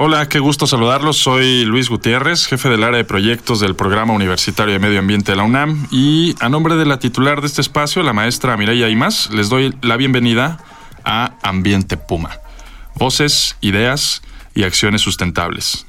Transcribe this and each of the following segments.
Hola, qué gusto saludarlos. Soy Luis Gutiérrez, jefe del área de proyectos del Programa Universitario de Medio Ambiente de la UNAM y a nombre de la titular de este espacio, la maestra Mireya Imas, les doy la bienvenida a Ambiente Puma. Voces, ideas y acciones sustentables.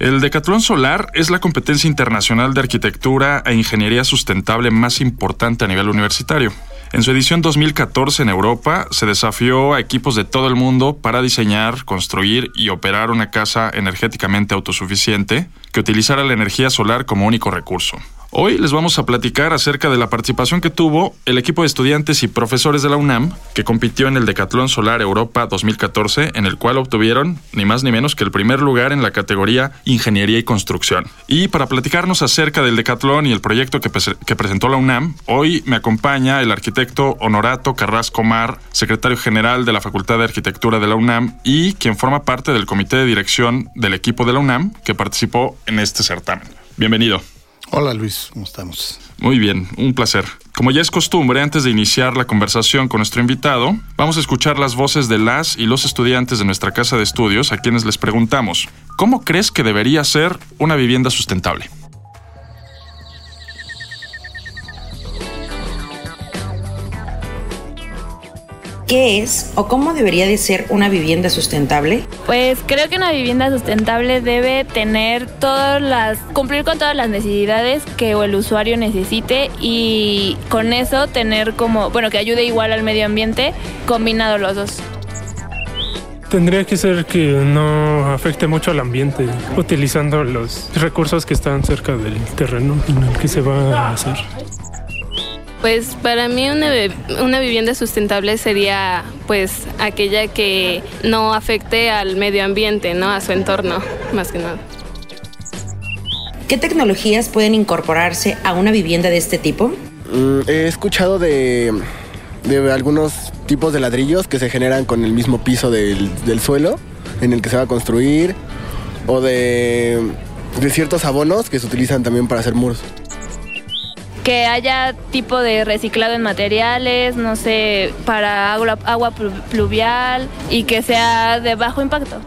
El Decatlón Solar es la competencia internacional de arquitectura e ingeniería sustentable más importante a nivel universitario. En su edición 2014 en Europa, se desafió a equipos de todo el mundo para diseñar, construir y operar una casa energéticamente autosuficiente que utilizara la energía solar como único recurso. Hoy les vamos a platicar acerca de la participación que tuvo el equipo de estudiantes y profesores de la UNAM que compitió en el Decatlón Solar Europa 2014, en el cual obtuvieron ni más ni menos que el primer lugar en la categoría Ingeniería y Construcción. Y para platicarnos acerca del Decatlón y el proyecto que, presentó la UNAM, hoy me acompaña el arquitecto Honorato Carrasco Mar, secretario general de la Facultad de Arquitectura de la UNAM y quien forma parte del comité de dirección del equipo de la UNAM que participó en este certamen. Bienvenido. Hola Luis, ¿cómo estamos? Muy bien, un placer. Como ya es costumbre, antes de iniciar la conversación con nuestro invitado, vamos a escuchar las voces de las y los estudiantes de nuestra casa de estudios a quienes les preguntamos, ¿cómo crees que debería ser una vivienda sustentable? ¿Qué es o cómo debería de ser una vivienda sustentable? Pues creo que una vivienda sustentable debe tener todas las, cumplir con todas las necesidades que el usuario necesite y con eso tener como, bueno, que ayude igual al medio ambiente, combinado los dos. Tendría que ser que no afecte mucho al ambiente, utilizando los recursos que están cerca del terreno en el que se va a hacer. Pues para mí una, una, vivienda sustentable sería pues aquella que no afecte al medio ambiente, ¿no? A su entorno, más que nada. ¿Qué tecnologías pueden incorporarse a una vivienda de este tipo? Mm, he escuchado de, de, algunos tipos de ladrillos que se generan con el mismo piso del, del suelo en el que se va a construir o de, de ciertos abonos que se utilizan también para hacer muros que haya tipo de reciclado en materiales, no sé, para agua, pluvial y que sea de bajo impacto.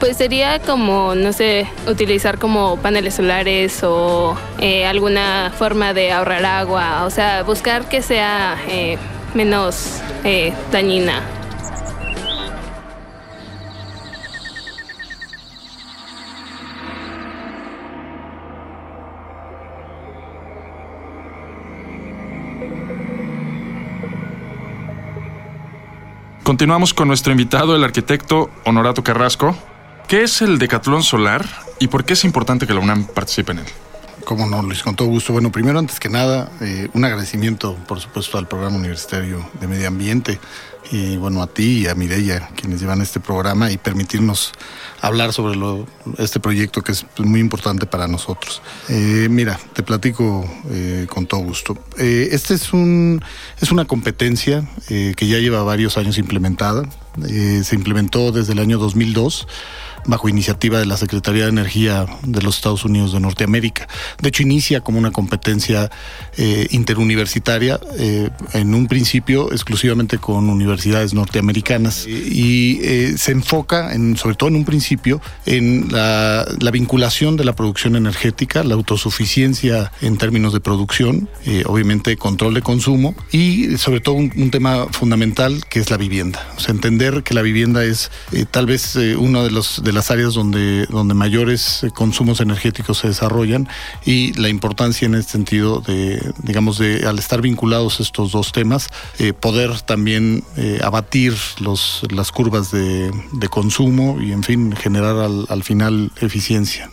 Pues sería como, no sé, utilizar como paneles solares o eh, alguna forma de ahorrar agua, o sea, buscar que sea eh, menos eh, dañina Continuamos con nuestro invitado, el arquitecto Honorato Carrasco. ¿Qué es el Decatlón Solar y por qué es importante que la UNAM participe en él? Cómo no, Luis, con todo gusto. Bueno, primero, antes que nada, eh, un agradecimiento, por supuesto, al Programa Universitario de Medio Ambiente y, bueno, a ti y a Mireya, quienes llevan este programa y permitirnos hablar sobre este proyecto que es muy importante para nosotros. Eh, mira, te platico eh, con todo gusto. Este es, un, es una competencia que ya lleva varios años implementada. se implementó desde el año 2002 bajo iniciativa de la Secretaría de Energía de los Estados Unidos de Norteamérica. De hecho, inicia como una competencia eh, interuniversitaria, eh, en un principio exclusivamente con universidades norteamericanas, y eh, se enfoca, en, sobre todo en un principio, en la, vinculación de la producción energética, la autosuficiencia en términos de producción, obviamente control de consumo, y sobre todo un, tema fundamental que es la vivienda. O entender que la vivienda es tal vez uno de los las áreas donde, donde mayores eh, consumos energéticos se desarrollan y la importancia en este sentido de, digamos, de al estar vinculados estos dos temas, eh, poder también eh, abatir los, las curvas de, consumo y, en fin, generar al, al final eficiencia.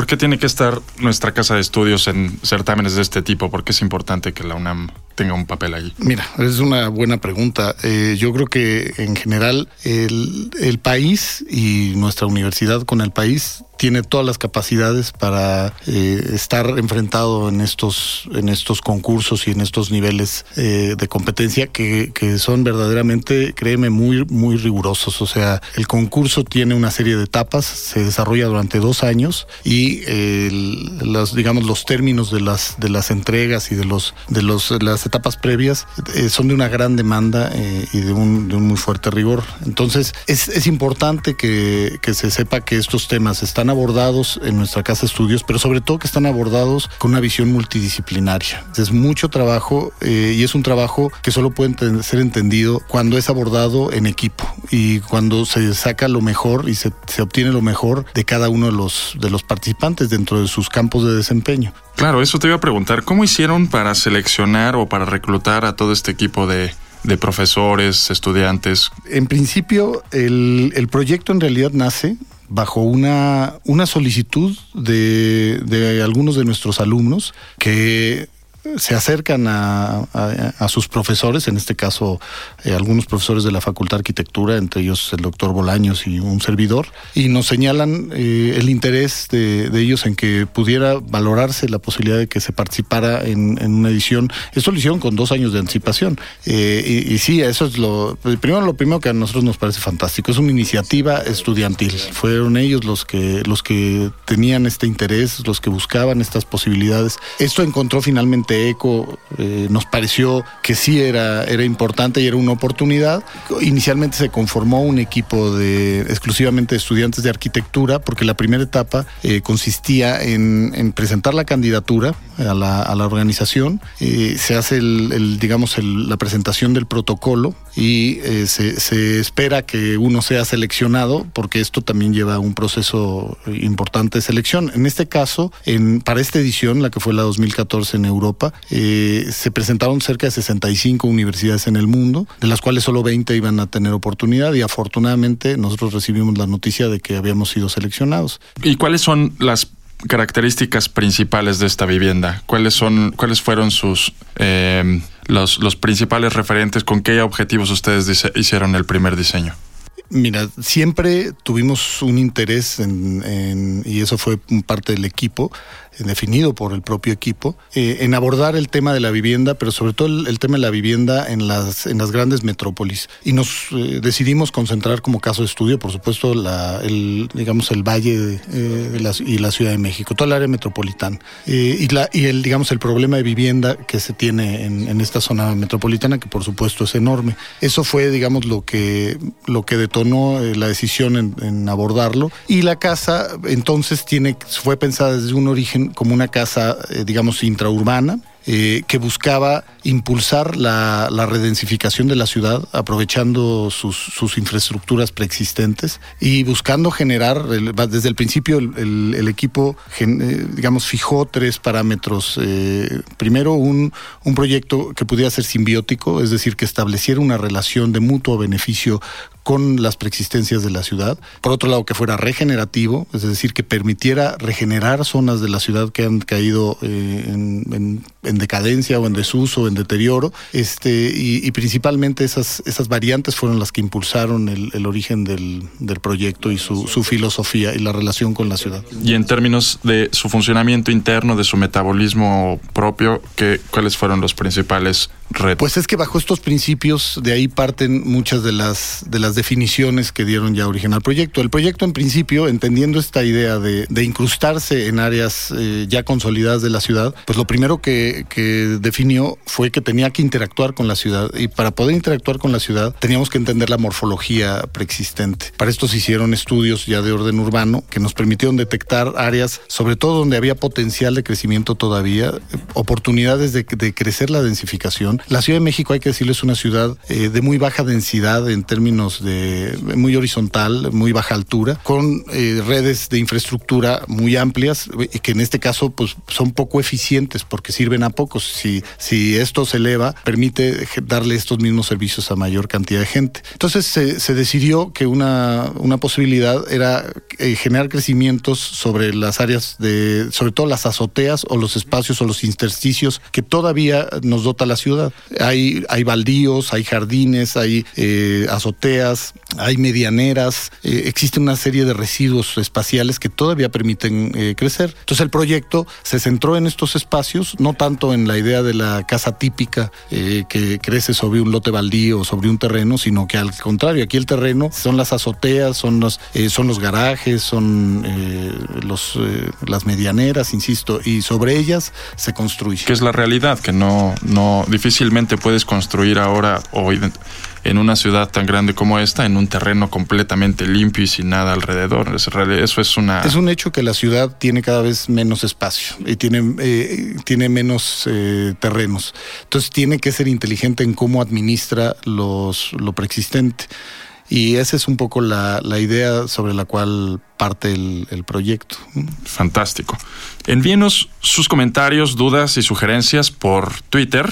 ¿Por qué tiene que estar nuestra casa de estudios en certámenes de este tipo? ¿Por qué es importante que la UNAM tenga un papel ahí? Mira, es una buena pregunta. Eh, yo creo que en general el, el país y nuestra universidad con el país tiene todas las capacidades para eh, estar enfrentado en estos, en estos concursos y en estos niveles eh, de competencia que, son verdaderamente, créeme, muy, muy rigurosos. O sea, el concurso tiene una serie de etapas, se desarrolla durante dos años y el, los, digamos, los términos de las, de las entregas y de los, de los, las etapas previas eh, son de una gran demanda eh, y de un, de un, muy fuerte rigor. Entonces, es, es importante que, que se sepa que estos temas están abordados en nuestra casa de estudios, pero sobre todo que están abordados con una visión multidisciplinaria. Es mucho trabajo eh, y es un trabajo que solo puede ser entendido cuando es abordado en equipo y cuando se saca lo mejor y se, se obtiene lo mejor de cada uno de los, de los participantes dentro de sus campos de desempeño. Claro, eso te iba a preguntar, ¿cómo hicieron para seleccionar o para reclutar a todo este equipo de, de profesores, estudiantes? En principio, el, el proyecto en realidad nace bajo una, una solicitud de, de algunos de nuestros alumnos que se acercan a, a, sus profesores, en este caso eh, algunos profesores de la Facultad de Arquitectura, entre ellos el doctor Bolaños y un servidor, y nos señalan eh, el interés de, ellos en que pudiera valorarse la posibilidad de que se participara en, una edición. Esto lo hicieron con dos años de anticipación. Eh, y, y, sí, eso es lo primero, lo primero que a nosotros nos parece fantástico. Es una iniciativa estudiantil. Fueron ellos los que, los que tenían este interés, los que buscaban estas posibilidades. Esto encontró finalmente eco eh, nos pareció que sí era, era importante y era una oportunidad. Inicialmente se conformó un equipo de exclusivamente de estudiantes de arquitectura porque la primera etapa eh, consistía en, en, presentar la candidatura a la, a organización, eh, se hace el, digamos la presentación del protocolo y eh, se, espera que uno sea seleccionado porque esto también lleva un proceso importante de selección. En este caso, para esta edición, la que fue la 2014 en Europa, eh, se presentaron cerca de 65 universidades en el mundo, de las cuales solo 20 iban a tener oportunidad y afortunadamente nosotros recibimos la noticia de que habíamos sido seleccionados. ¿Y cuáles son las características principales de esta vivienda? ¿Cuáles son, cuáles fueron sus eh, los, los principales referentes? ¿Con qué objetivos ustedes dice, hicieron el primer diseño? Mira, siempre tuvimos un interés en, en, y eso fue parte del equipo, definido por el propio equipo, eh, en abordar el tema de la vivienda, pero sobre todo el, el, tema de la vivienda en las, en las grandes metrópolis. Y nos eh, decidimos concentrar como caso de estudio, por supuesto, la, el, digamos, el Valle eh, de la, y la Ciudad de México, toda el área metropolitana. Eh, y, la, y el, digamos, el problema de vivienda que se tiene en, en, esta zona metropolitana, que por supuesto es enorme. Eso fue, digamos, lo que, lo que detonó la decisión en, en abordarlo. Y la casa, entonces, tiene, fue pensada desde un origen como una casa, eh, digamos, intraurbana, eh, que buscaba impulsar la, redensificación de la ciudad, aprovechando sus, sus infraestructuras preexistentes y buscando generar, desde el principio el, equipo, eh, digamos, fijó tres parámetros. Eh, primero, un, proyecto que pudiera ser simbiótico, es decir, que estableciera una relación de mutuo beneficio con las preexistencias de la ciudad. Por otro lado, que fuera regenerativo, es decir, que permitiera regenerar zonas de la ciudad que han caído en, en, en, decadencia o en desuso, en deterioro. Este, y, y, principalmente esas, esas variantes fueron las que impulsaron el, el origen del, del, proyecto y su, su, filosofía y la relación con la ciudad. Y en términos de su funcionamiento interno, de su metabolismo propio, ¿qué, ¿cuáles fueron los principales retos? Pues es que bajo estos principios de ahí parten muchas de las, de las definiciones que dieron ya origen al proyecto. El proyecto en principio, entendiendo esta idea de, de incrustarse en áreas eh, ya consolidadas de la ciudad, pues lo primero que, que, definió fue que tenía que interactuar con la ciudad y para poder interactuar con la ciudad teníamos que entender la morfología preexistente. Para esto se hicieron estudios ya de orden urbano que nos permitieron detectar áreas, sobre todo donde había potencial de crecimiento todavía, oportunidades de, de crecer la densificación. La Ciudad de México, hay que decirlo, es una ciudad eh, de muy baja densidad en términos de muy horizontal, muy baja altura, con eh, redes de infraestructura muy amplias y que en este caso pues son poco eficientes porque sirven a pocos. Si, si esto se eleva, permite darle estos mismos servicios a mayor cantidad de gente. Entonces se, decidió que una, una posibilidad era eh, generar crecimientos sobre las áreas de, sobre todo las azoteas o los espacios o los intersticios que todavía nos dota la ciudad. Hay, hay baldíos, hay jardines, hay eh, azoteas, hay medianeras, eh, existe una serie de residuos espaciales que todavía permiten crecer. Entonces el proyecto se centró en estos espacios, no tanto en la idea de la casa típica eh, que crece sobre un lote baldío o sobre un terreno, sino que al contrario, aquí el terreno son las azoteas, son los, eh, son los garajes, son eh, los, las medianeras, insisto, y sobre ellas se construye. Que es la realidad, que no, no difícilmente puedes construir ahora o en una ciudad tan grande como esta, en un terreno completamente limpio y sin nada alrededor. Eso es una... Es un hecho que la ciudad tiene cada vez menos espacio y tiene, eh, tiene menos eh, terrenos. Entonces tiene que ser inteligente en cómo administra los, lo preexistente. Y esa es un poco la, la idea sobre la cual parte el, el proyecto. Fantástico. Envíenos sus comentarios, dudas y sugerencias por Twitter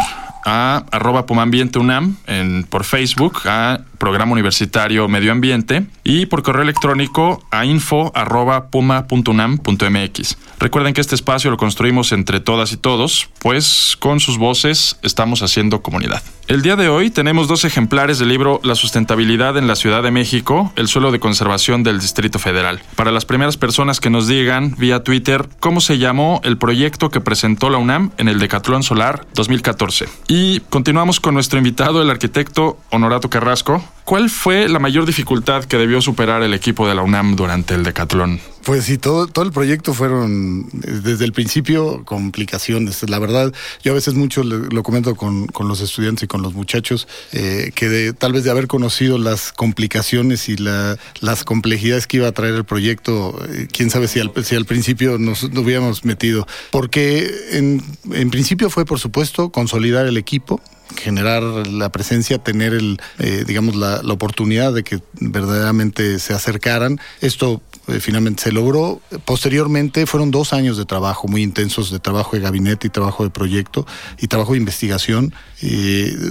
a arroba Pumambiente UNAM, en, por Facebook a Programa Universitario Medio Ambiente y por correo electrónico a info arroba puma.unam.mx. Recuerden que este espacio lo construimos entre todas y todos, pues con sus voces estamos haciendo comunidad. El día de hoy tenemos dos ejemplares del libro La sustentabilidad en la Ciudad de México, el suelo de conservación del Distrito Federal. Para las primeras personas que nos digan vía Twitter cómo se llamó el proyecto que presentó la UNAM en el Decatlón Solar 2014. Y continuamos con nuestro invitado, el arquitecto Honorato Carrasco. ¿Cuál fue la mayor dificultad que debió superar el equipo de la UNAM durante el Decatlón? Pues sí, todo, todo el proyecto fueron eh, desde el principio complicaciones. La verdad, yo a veces mucho lo comento con, con los estudiantes y con los muchachos, eh, que de, tal vez de haber conocido las complicaciones y la- las complejidades que iba a traer el proyecto, eh, quién sabe si al, si al principio nos, nos hubiéramos metido. Porque en, en principio fue, por supuesto, consolidar el equipo, generar la presencia, tener el, eh, digamos, la, la oportunidad de que verdaderamente se acercaran. Esto eh, finalmente se logró. Posteriormente fueron dos años de trabajo muy intensos, de trabajo de gabinete y trabajo de proyecto y trabajo de investigación.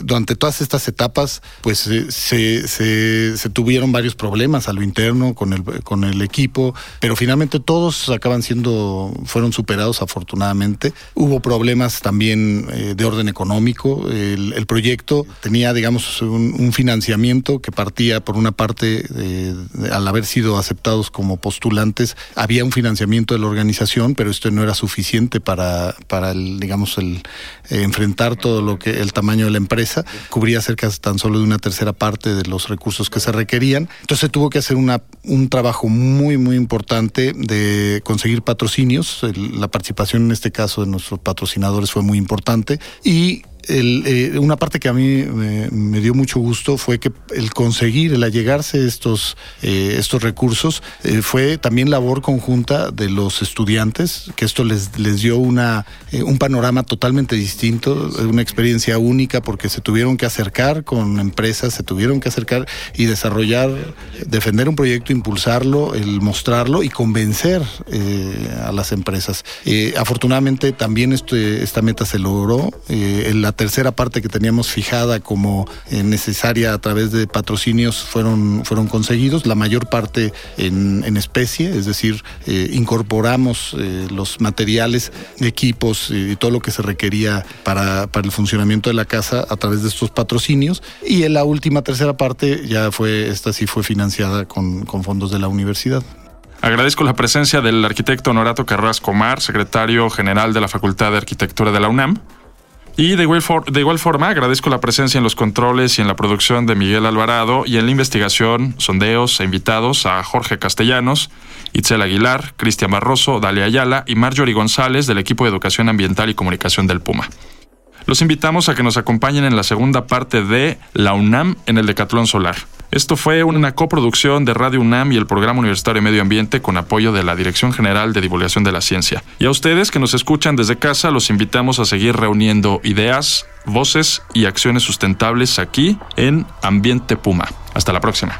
Durante todas estas etapas, pues eh, se, se, tuvieron varios problemas a lo interno con el, con el equipo, pero finalmente todos acaban siendo, fueron superados afortunadamente. Hubo problemas también eh, de orden económico. El, proyecto tenía, digamos, un, un financiamiento que partía por una parte, al haber sido aceptados como postulantes, había un financiamiento de la organización, pero esto no era suficiente para, para el, digamos, el eh, enfrentar todo lo que el tamaño de la empresa. Cubría cerca tan solo de una tercera parte de los recursos que se requerían. Entonces tuvo que hacer una, un trabajo muy, muy importante de conseguir patrocinios. La participación en este caso de nuestros patrocinadores fue muy importante y eh, una parte que a mí me, dio mucho gusto fue que el conseguir, el allegarse estos, eh, estos recursos, eh, fue también labor conjunta de los estudiantes, que esto les, les dio una, un panorama totalmente distinto, una experiencia única, porque se tuvieron que acercar con empresas, se tuvieron que acercar y desarrollar, defender un proyecto, impulsarlo, el mostrarlo y convencer a las empresas. Afortunadamente también este, esta meta se logró. Tercera parte que teníamos fijada como eh, necesaria a través de patrocinios fueron, fueron conseguidos, la mayor parte en, en especie, es decir, eh, incorporamos eh, los materiales, equipos y todo lo que se requería para, para el funcionamiento de la casa a través de estos patrocinios. Y en la última tercera parte ya fue, esta sí fue financiada con, con fondos de la universidad. Agradezco la presencia del arquitecto Honorato Carrasco Mar, secretario general de la Facultad de Arquitectura de la UNAM. Y de igual, forma agradezco la presencia en los controles y en la producción de Miguel Alvarado y en la investigación, sondeos e invitados a Jorge Castellanos, Itzel Aguilar, Cristian Barroso, Dalia Ayala y Marjorie González del equipo de Educación Ambiental y Comunicación del Puma. Los invitamos a que nos acompañen en la segunda parte de La UNAM en el Decatlón Solar. Esto fue una coproducción de Radio UNAM y el Programa Universitario de Medio Ambiente con apoyo de la Dirección General de Divulgación de la Ciencia. Y a ustedes que nos escuchan desde casa, los invitamos a seguir reuniendo ideas, voces y acciones sustentables aquí en Ambiente Puma. Hasta la próxima.